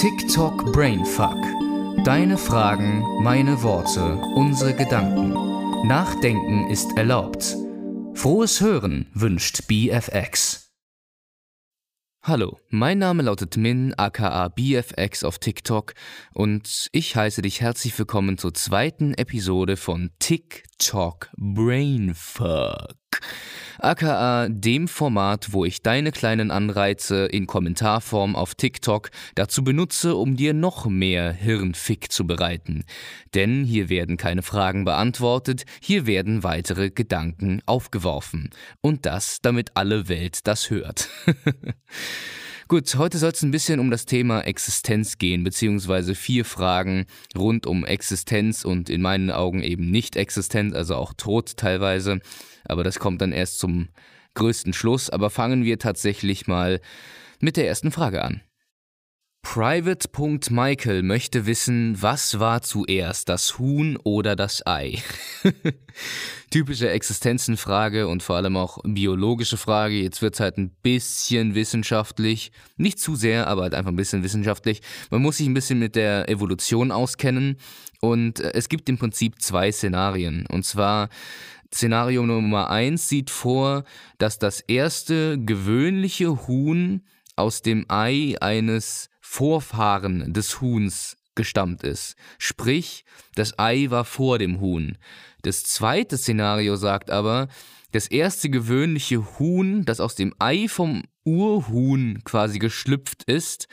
TikTok Brainfuck. Deine Fragen, meine Worte, unsere Gedanken. Nachdenken ist erlaubt. Frohes Hören wünscht BFX. Hallo, mein Name lautet Min aka BFX auf TikTok und ich heiße dich herzlich willkommen zur zweiten Episode von TikTok Brainfuck aka dem Format, wo ich deine kleinen Anreize in Kommentarform auf TikTok dazu benutze, um dir noch mehr Hirnfick zu bereiten. Denn hier werden keine Fragen beantwortet, hier werden weitere Gedanken aufgeworfen. Und das, damit alle Welt das hört. Gut, heute soll es ein bisschen um das Thema Existenz gehen, beziehungsweise vier Fragen rund um Existenz und in meinen Augen eben nicht Existenz, also auch Tod teilweise. Aber das kommt dann erst zum größten Schluss. Aber fangen wir tatsächlich mal mit der ersten Frage an. Private.Michael möchte wissen, was war zuerst, das Huhn oder das Ei? Typische Existenzenfrage und vor allem auch biologische Frage. Jetzt wird es halt ein bisschen wissenschaftlich. Nicht zu sehr, aber halt einfach ein bisschen wissenschaftlich. Man muss sich ein bisschen mit der Evolution auskennen. Und äh, es gibt im Prinzip zwei Szenarien. Und zwar Szenario Nummer eins sieht vor, dass das erste gewöhnliche Huhn aus dem Ei eines Vorfahren des Huhns gestammt ist. Sprich, das Ei war vor dem Huhn. Das zweite Szenario sagt aber, das erste gewöhnliche Huhn, das aus dem Ei vom Urhuhn quasi geschlüpft ist,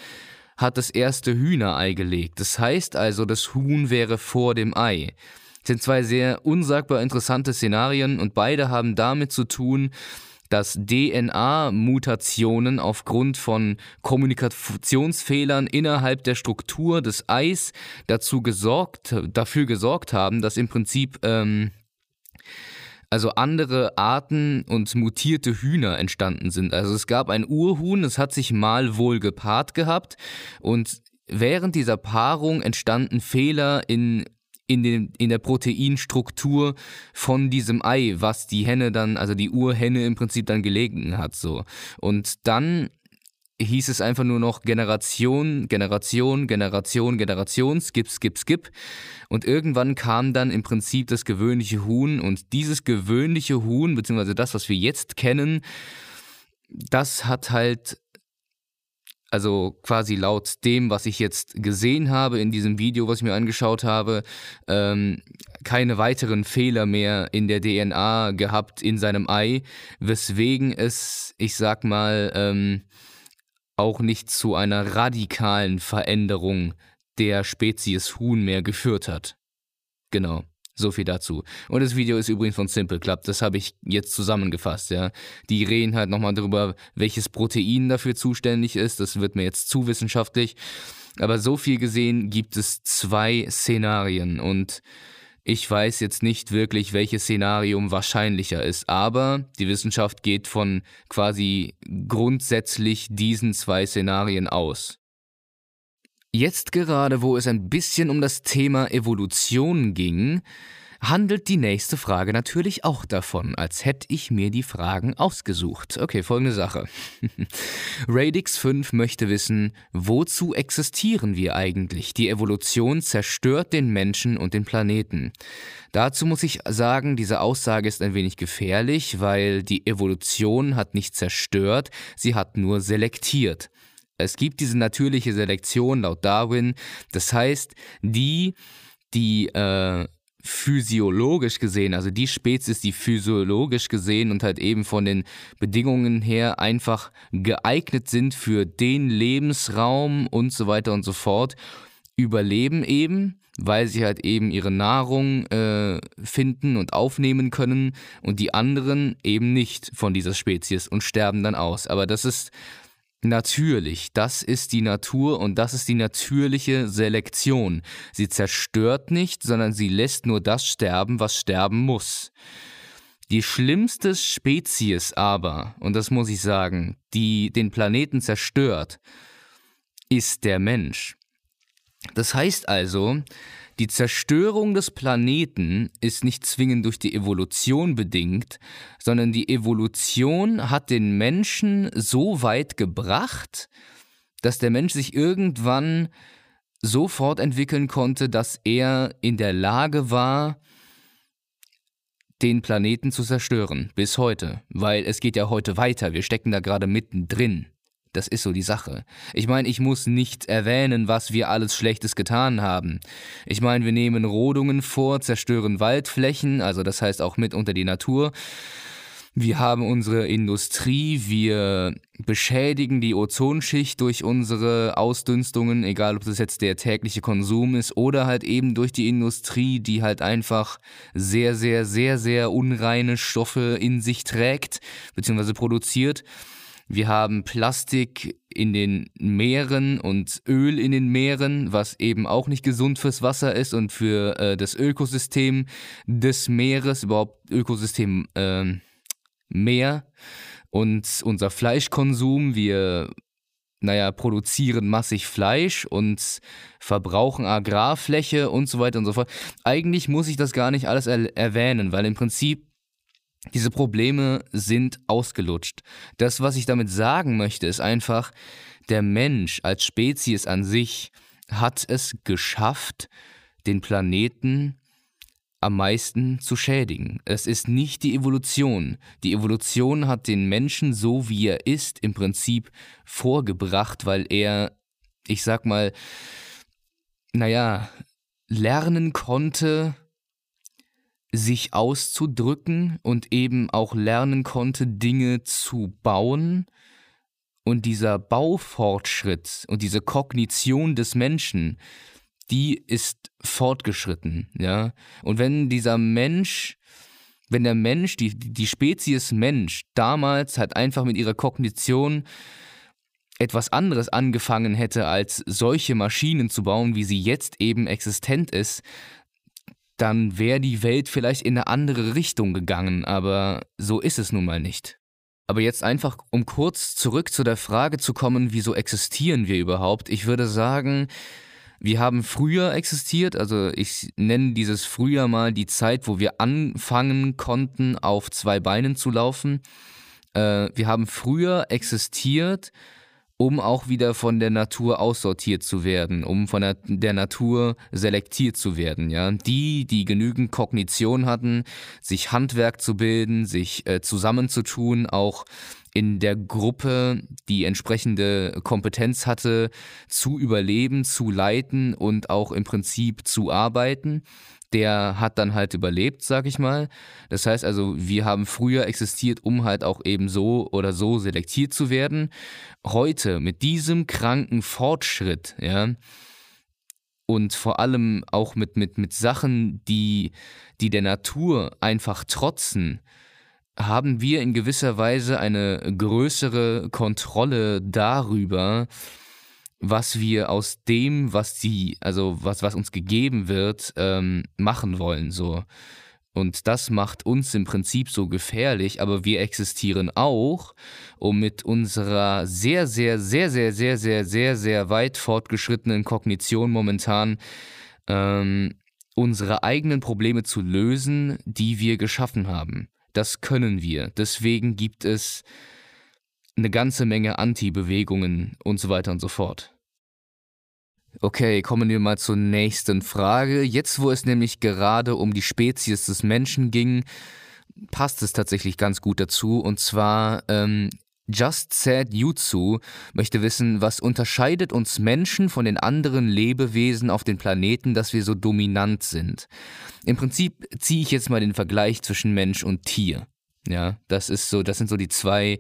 hat das erste Hühnerei gelegt. Das heißt also, das Huhn wäre vor dem Ei. Das sind zwei sehr unsagbar interessante Szenarien und beide haben damit zu tun, dass DNA-Mutationen aufgrund von Kommunikationsfehlern innerhalb der Struktur des Eis dazu gesorgt, dafür gesorgt haben, dass im Prinzip ähm, also andere Arten und mutierte Hühner entstanden sind. Also es gab ein Urhuhn, es hat sich mal wohl gepaart gehabt und während dieser Paarung entstanden Fehler in in, den, in der Proteinstruktur von diesem Ei, was die Henne dann, also die Urhenne im Prinzip dann gelegen hat, so. Und dann hieß es einfach nur noch Generation, Generation, Generation, Generation, skip, skip, skip. Und irgendwann kam dann im Prinzip das gewöhnliche Huhn und dieses gewöhnliche Huhn, beziehungsweise das, was wir jetzt kennen, das hat halt also quasi laut dem, was ich jetzt gesehen habe in diesem Video, was ich mir angeschaut habe, ähm, keine weiteren Fehler mehr in der DNA gehabt in seinem Ei, weswegen es, ich sag mal, ähm, auch nicht zu einer radikalen Veränderung der Spezies Huhn mehr geführt hat. Genau. So viel dazu. Und das Video ist übrigens von Simple Club. Das habe ich jetzt zusammengefasst, ja. Die reden halt nochmal darüber, welches Protein dafür zuständig ist. Das wird mir jetzt zu wissenschaftlich. Aber so viel gesehen gibt es zwei Szenarien und ich weiß jetzt nicht wirklich, welches Szenarium wahrscheinlicher ist, aber die Wissenschaft geht von quasi grundsätzlich diesen zwei Szenarien aus. Jetzt gerade, wo es ein bisschen um das Thema Evolution ging, handelt die nächste Frage natürlich auch davon, als hätte ich mir die Fragen ausgesucht. Okay, folgende Sache. Radix 5 möchte wissen, wozu existieren wir eigentlich? Die Evolution zerstört den Menschen und den Planeten. Dazu muss ich sagen, diese Aussage ist ein wenig gefährlich, weil die Evolution hat nicht zerstört, sie hat nur selektiert. Es gibt diese natürliche Selektion laut Darwin. Das heißt, die, die äh, physiologisch gesehen, also die Spezies, die physiologisch gesehen und halt eben von den Bedingungen her einfach geeignet sind für den Lebensraum und so weiter und so fort, überleben eben, weil sie halt eben ihre Nahrung äh, finden und aufnehmen können und die anderen eben nicht von dieser Spezies und sterben dann aus. Aber das ist Natürlich, das ist die Natur und das ist die natürliche Selektion. Sie zerstört nicht, sondern sie lässt nur das sterben, was sterben muss. Die schlimmste Spezies aber, und das muss ich sagen, die den Planeten zerstört, ist der Mensch. Das heißt also, die Zerstörung des Planeten ist nicht zwingend durch die Evolution bedingt, sondern die Evolution hat den Menschen so weit gebracht, dass der Mensch sich irgendwann so fortentwickeln konnte, dass er in der Lage war, den Planeten zu zerstören, bis heute. Weil es geht ja heute weiter, wir stecken da gerade mittendrin. Das ist so die Sache. Ich meine, ich muss nicht erwähnen, was wir alles Schlechtes getan haben. Ich meine, wir nehmen Rodungen vor, zerstören Waldflächen, also das heißt auch mit unter die Natur. Wir haben unsere Industrie, wir beschädigen die Ozonschicht durch unsere Ausdünstungen, egal ob das jetzt der tägliche Konsum ist oder halt eben durch die Industrie, die halt einfach sehr, sehr, sehr, sehr unreine Stoffe in sich trägt bzw. produziert. Wir haben Plastik in den Meeren und Öl in den Meeren, was eben auch nicht gesund fürs Wasser ist und für äh, das Ökosystem des Meeres, überhaupt Ökosystem äh, Meer. Und unser Fleischkonsum, wir naja, produzieren massig Fleisch und verbrauchen Agrarfläche und so weiter und so fort. Eigentlich muss ich das gar nicht alles er erwähnen, weil im Prinzip diese Probleme sind ausgelutscht. Das, was ich damit sagen möchte, ist einfach, der Mensch als Spezies an sich hat es geschafft, den Planeten am meisten zu schädigen. Es ist nicht die Evolution. Die Evolution hat den Menschen so, wie er ist, im Prinzip vorgebracht, weil er, ich sag mal, naja, lernen konnte, sich auszudrücken und eben auch lernen konnte, Dinge zu bauen. Und dieser Baufortschritt und diese Kognition des Menschen, die ist fortgeschritten, ja. Und wenn dieser Mensch, wenn der Mensch, die, die Spezies Mensch damals halt einfach mit ihrer Kognition etwas anderes angefangen hätte, als solche Maschinen zu bauen, wie sie jetzt eben existent ist, dann wäre die Welt vielleicht in eine andere Richtung gegangen, aber so ist es nun mal nicht. Aber jetzt einfach, um kurz zurück zu der Frage zu kommen, wieso existieren wir überhaupt? Ich würde sagen, wir haben früher existiert, also ich nenne dieses früher mal die Zeit, wo wir anfangen konnten, auf zwei Beinen zu laufen. Äh, wir haben früher existiert, um auch wieder von der Natur aussortiert zu werden, um von der, der, Natur selektiert zu werden. Ja? Die, die genügend Kognition hatten, sich Handwerk zu bilden, sich äh, zusammenzutun, auch in der Gruppe die entsprechende Kompetenz hatte, zu überleben, zu leiten und auch im Prinzip zu arbeiten der hat dann halt überlebt, sag ich mal. Das heißt also, wir haben früher existiert, um halt auch eben so oder so selektiert zu werden. Heute mit diesem kranken Fortschritt, ja, und vor allem auch mit, mit, mit Sachen, die, die der Natur einfach trotzen, haben wir in gewisser Weise eine größere Kontrolle darüber, was wir aus dem, was die, also was, was uns gegeben wird, ähm, machen wollen. So. Und das macht uns im Prinzip so gefährlich, aber wir existieren auch, um mit unserer sehr, sehr, sehr, sehr, sehr, sehr, sehr, sehr weit fortgeschrittenen Kognition momentan ähm, unsere eigenen Probleme zu lösen, die wir geschaffen haben. Das können wir. Deswegen gibt es eine ganze Menge Anti-Bewegungen und so weiter und so fort. Okay, kommen wir mal zur nächsten Frage. Jetzt, wo es nämlich gerade um die Spezies des Menschen ging, passt es tatsächlich ganz gut dazu. Und zwar, ähm, Just Said Jutsu möchte wissen, was unterscheidet uns Menschen von den anderen Lebewesen auf den Planeten, dass wir so dominant sind. Im Prinzip ziehe ich jetzt mal den Vergleich zwischen Mensch und Tier. Ja, das ist so, das sind so die zwei,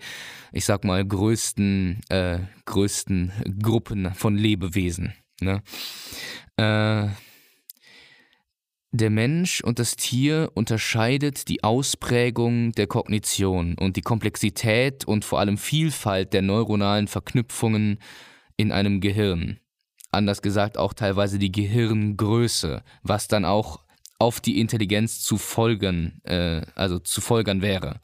ich sag mal, größten, äh, größten Gruppen von Lebewesen. Ne? Äh, der Mensch und das Tier unterscheidet die Ausprägung der Kognition und die Komplexität und vor allem Vielfalt der neuronalen Verknüpfungen in einem Gehirn. Anders gesagt auch teilweise die Gehirngröße, was dann auch auf die Intelligenz zu folgen, äh, also zu folgern wäre.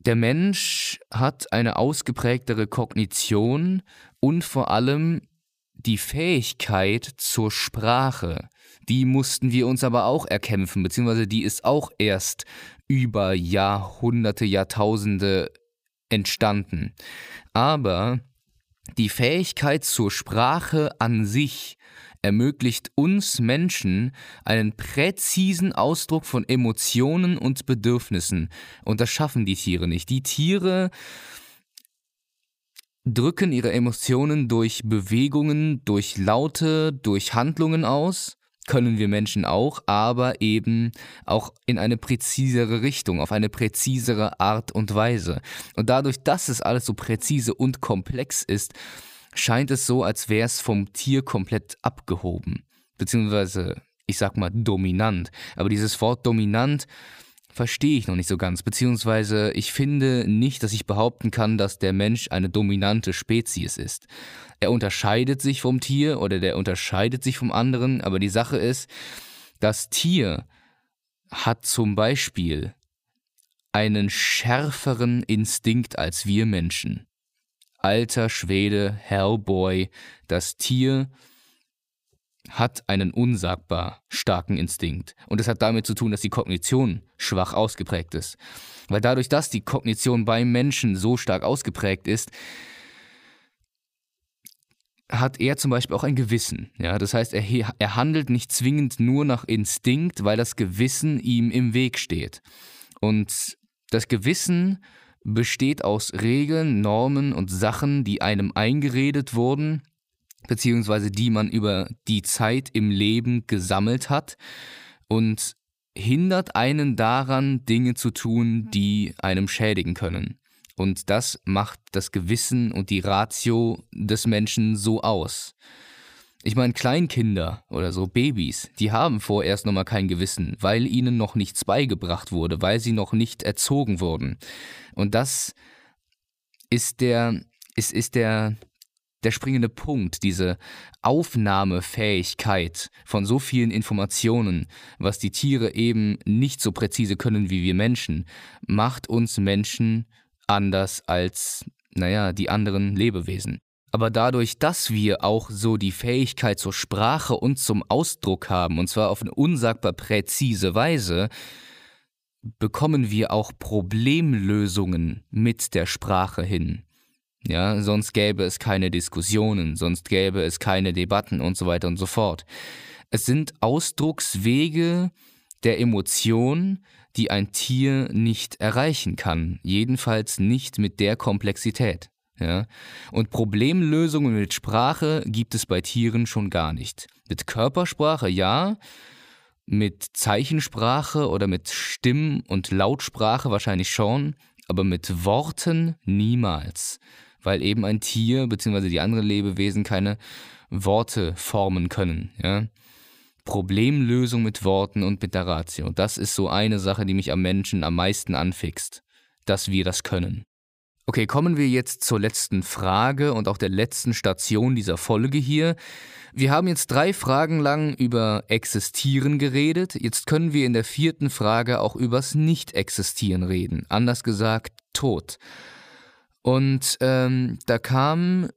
Der Mensch hat eine ausgeprägtere Kognition und vor allem die Fähigkeit zur Sprache. Die mussten wir uns aber auch erkämpfen, beziehungsweise die ist auch erst über Jahrhunderte, Jahrtausende entstanden. Aber Die Fähigkeit zur Sprache an sich ermöglicht uns Menschen einen präzisen Ausdruck von Emotionen und Bedürfnissen. Und das schaffen die Tiere nicht. Die Tiere drücken ihre Emotionen durch Bewegungen, durch Laute, durch Handlungen aus können wir Menschen auch, aber eben auch in eine präzisere Richtung, auf eine präzisere Art und Weise. Und dadurch, dass es alles so präzise und komplex ist, scheint es so, als wäre es vom Tier komplett abgehoben. Beziehungsweise, ich sag mal, dominant. Aber dieses Wort dominant verstehe ich noch nicht so ganz. Beziehungsweise, ich finde nicht, dass ich behaupten kann, dass der Mensch eine dominante Spezies ist. Er unterscheidet sich vom Tier oder der unterscheidet sich vom anderen, aber die Sache ist, das Tier hat zum Beispiel einen schärferen Instinkt als wir Menschen. Alter Schwede, Hellboy, das Tier hat einen unsagbar starken Instinkt. Und es hat damit zu tun, dass die Kognition schwach ausgeprägt ist. Weil dadurch, dass die Kognition beim Menschen so stark ausgeprägt ist, hat er zum Beispiel auch ein Gewissen. Ja, das heißt, er, er handelt nicht zwingend nur nach Instinkt, weil das Gewissen ihm im Weg steht. Und das Gewissen besteht aus Regeln, Normen und Sachen, die einem eingeredet wurden, beziehungsweise die man über die Zeit im Leben gesammelt hat und hindert einen daran, Dinge zu tun, die einem schädigen können. Und das macht das Gewissen und die Ratio des Menschen so aus. Ich meine, Kleinkinder oder so Babys, die haben vorerst nochmal kein Gewissen, weil ihnen noch nichts beigebracht wurde, weil sie noch nicht erzogen wurden. Und das ist der, ist, ist der, der springende Punkt, diese Aufnahmefähigkeit von so vielen Informationen, was die Tiere eben nicht so präzise können wie wir Menschen, macht uns Menschen anders als, naja, die anderen Lebewesen. Aber dadurch, dass wir auch so die Fähigkeit zur Sprache und zum Ausdruck haben, und zwar auf eine unsagbar präzise Weise, bekommen wir auch Problemlösungen mit der Sprache hin. Ja, sonst gäbe es keine Diskussionen, sonst gäbe es keine Debatten und so weiter und so fort. Es sind Ausdruckswege der Emotion, die ein Tier nicht erreichen kann, jedenfalls nicht mit der Komplexität. Ja? Und Problemlösungen mit Sprache gibt es bei Tieren schon gar nicht. Mit Körpersprache ja, mit Zeichensprache oder mit Stimm- und Lautsprache wahrscheinlich schon, aber mit Worten niemals, weil eben ein Tier bzw. die anderen Lebewesen keine Worte formen können. Ja? Problemlösung mit Worten und mit der Ratio. Das ist so eine Sache, die mich am Menschen am meisten anfixt, dass wir das können. Okay, kommen wir jetzt zur letzten Frage und auch der letzten Station dieser Folge hier. Wir haben jetzt drei Fragen lang über Existieren geredet. Jetzt können wir in der vierten Frage auch übers Nicht-Existieren reden. Anders gesagt, Tod. Und ähm, da kam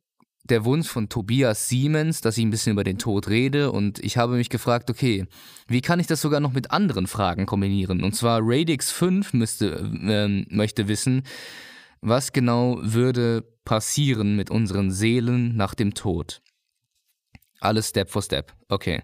der Wunsch von Tobias Siemens, dass ich ein bisschen über den Tod rede und ich habe mich gefragt, okay, wie kann ich das sogar noch mit anderen Fragen kombinieren? Und zwar Radix 5 müsste, äh, möchte wissen, was genau würde passieren mit unseren Seelen nach dem Tod? Alles Step for Step. Okay.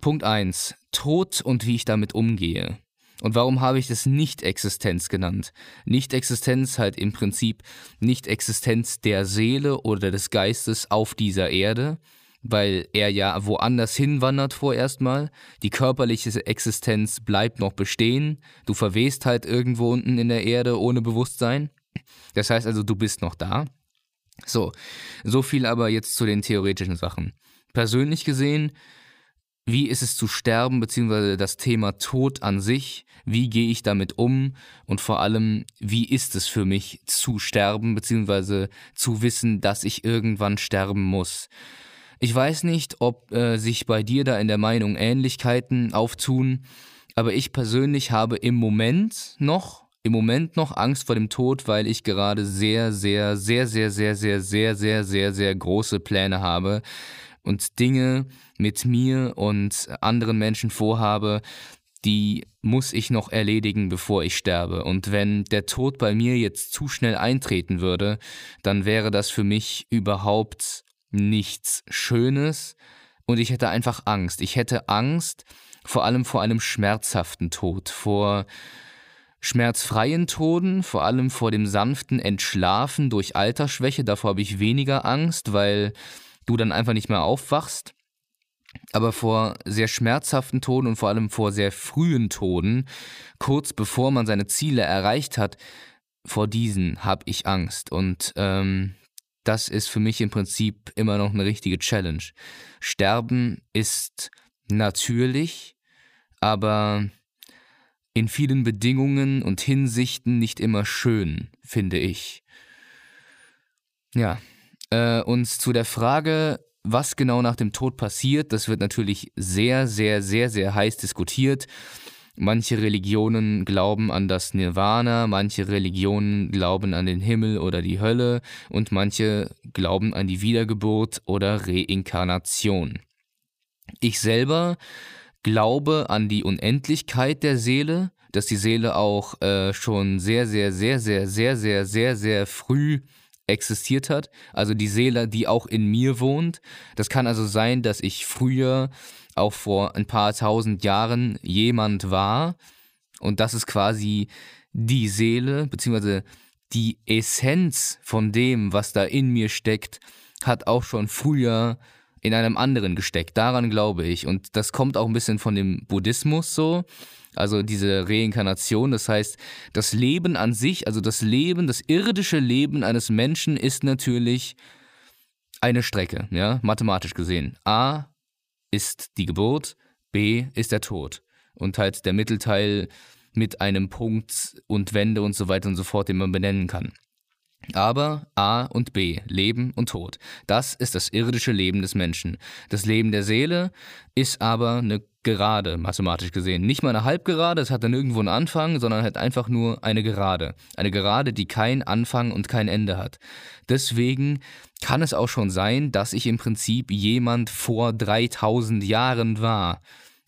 Punkt 1. Tod und wie ich damit umgehe. Und warum habe ich das Nicht-Existenz genannt? Nicht-Existenz halt im Prinzip Nicht-Existenz der Seele oder des Geistes auf dieser Erde, weil er ja woanders hinwandert vorerst mal. Die körperliche Existenz bleibt noch bestehen. Du verwehst halt irgendwo unten in der Erde ohne Bewusstsein. Das heißt also, du bist noch da. So, so viel aber jetzt zu den theoretischen Sachen. Persönlich gesehen wie ist es zu sterben, beziehungsweise das Thema Tod an sich, wie gehe ich damit um? Und vor allem, wie ist es für mich zu sterben, beziehungsweise zu wissen, dass ich irgendwann sterben muss. Ich weiß nicht, ob äh, sich bei dir da in der Meinung Ähnlichkeiten auftun, aber ich persönlich habe im Moment noch, im Moment noch Angst vor dem Tod, weil ich gerade sehr, sehr, sehr, sehr, sehr, sehr, sehr, sehr, sehr, sehr große Pläne habe und Dinge mit mir und anderen Menschen vorhabe, die muss ich noch erledigen, bevor ich sterbe. Und wenn der Tod bei mir jetzt zu schnell eintreten würde, dann wäre das für mich überhaupt nichts Schönes und ich hätte einfach Angst. Ich hätte Angst vor allem vor einem schmerzhaften Tod, vor schmerzfreien Toden, vor allem vor dem sanften Entschlafen durch Altersschwäche. Davor habe ich weniger Angst, weil du dann einfach nicht mehr aufwachst. Aber vor sehr schmerzhaften Toden und vor allem vor sehr frühen Toden, kurz bevor man seine Ziele erreicht hat, vor diesen habe ich Angst. Und ähm, das ist für mich im Prinzip immer noch eine richtige Challenge. Sterben ist natürlich, aber in vielen Bedingungen und Hinsichten nicht immer schön, finde ich. Ja, äh, und zu der Frage, was genau nach dem Tod passiert, das wird natürlich sehr, sehr, sehr, sehr heiß diskutiert. Manche Religionen glauben an das Nirvana, manche Religionen glauben an den Himmel oder die Hölle und manche glauben an die Wiedergeburt oder Reinkarnation. Ich selber glaube an die Unendlichkeit der Seele, dass die Seele auch äh, schon sehr, sehr, sehr, sehr, sehr, sehr, sehr, sehr früh existiert hat. Also die Seele, die auch in mir wohnt. Das kann also sein, dass ich früher, auch vor ein paar tausend Jahren, jemand war. Und das ist quasi die Seele, beziehungsweise die Essenz von dem, was da in mir steckt, hat auch schon früher in einem anderen gesteckt. Daran glaube ich. Und das kommt auch ein bisschen von dem Buddhismus so. Also diese Reinkarnation, das heißt, das Leben an sich, also das Leben, das irdische Leben eines Menschen ist natürlich eine Strecke, ja, mathematisch gesehen. A ist die Geburt, B ist der Tod. Und halt der Mittelteil mit einem Punkt und Wende und so weiter und so fort, den man benennen kann. Aber A und B, Leben und Tod, das ist das irdische Leben des Menschen. Das Leben der Seele ist aber eine Gerade, mathematisch gesehen. Nicht mal eine Halbgerade, es hat dann irgendwo einen Anfang, sondern halt einfach nur eine Gerade. Eine Gerade, die keinen Anfang und kein Ende hat. Deswegen kann es auch schon sein, dass ich im Prinzip jemand vor 3000 Jahren war.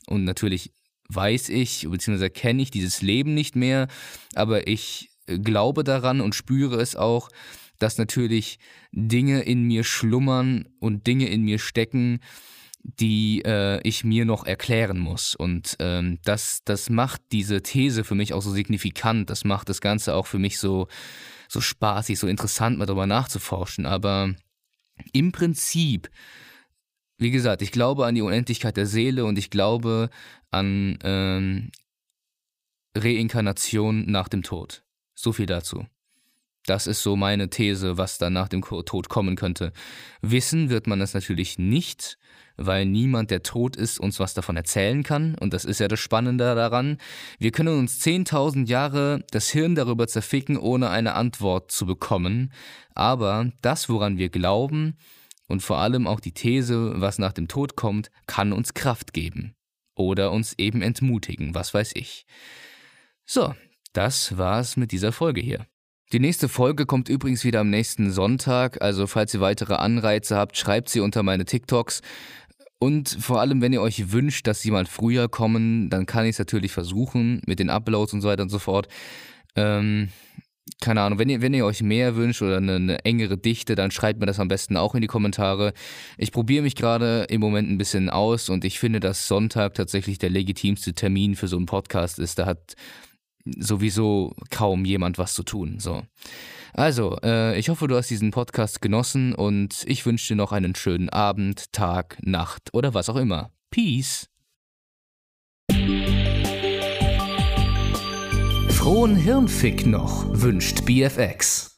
Und natürlich weiß ich, beziehungsweise kenne ich dieses Leben nicht mehr, aber ich glaube daran und spüre es auch, dass natürlich Dinge in mir schlummern und Dinge in mir stecken, die äh, ich mir noch erklären muss. Und ähm, das, das macht diese These für mich auch so signifikant. Das macht das Ganze auch für mich so, so spaßig, so interessant, mal darüber nachzuforschen. Aber im Prinzip, wie gesagt, ich glaube an die Unendlichkeit der Seele und ich glaube an ähm, Reinkarnation nach dem Tod. So viel dazu. Das ist so meine These, was dann nach dem Tod kommen könnte. Wissen wird man das natürlich nicht, weil niemand, der tot ist, uns was davon erzählen kann. Und das ist ja das Spannende daran. Wir können uns 10.000 Jahre das Hirn darüber zerficken, ohne eine Antwort zu bekommen. Aber das, woran wir glauben und vor allem auch die These, was nach dem Tod kommt, kann uns Kraft geben. Oder uns eben entmutigen, was weiß ich. So, das war's mit dieser Folge hier. Die nächste Folge kommt übrigens wieder am nächsten Sonntag, also falls ihr weitere Anreize habt, schreibt sie unter meine TikToks. Und vor allem, wenn ihr euch wünscht, dass sie mal früher kommen, dann kann ich es natürlich versuchen mit den Uploads und so weiter und so fort. Ähm, keine Ahnung, wenn ihr, wenn ihr euch mehr wünscht oder eine, eine, engere Dichte, dann schreibt mir das am besten auch in die Kommentare. Ich probiere mich gerade im Moment ein bisschen aus und ich finde, dass Sonntag tatsächlich der legitimste Termin für so einen Podcast ist. Da hat sowieso kaum jemand was zu tun. So. Also, äh, ich hoffe, du hast diesen Podcast genossen und ich wünsche dir noch einen schönen Abend, Tag, Nacht oder was auch immer. Peace. Frohen Hirnfick noch, wünscht BFX.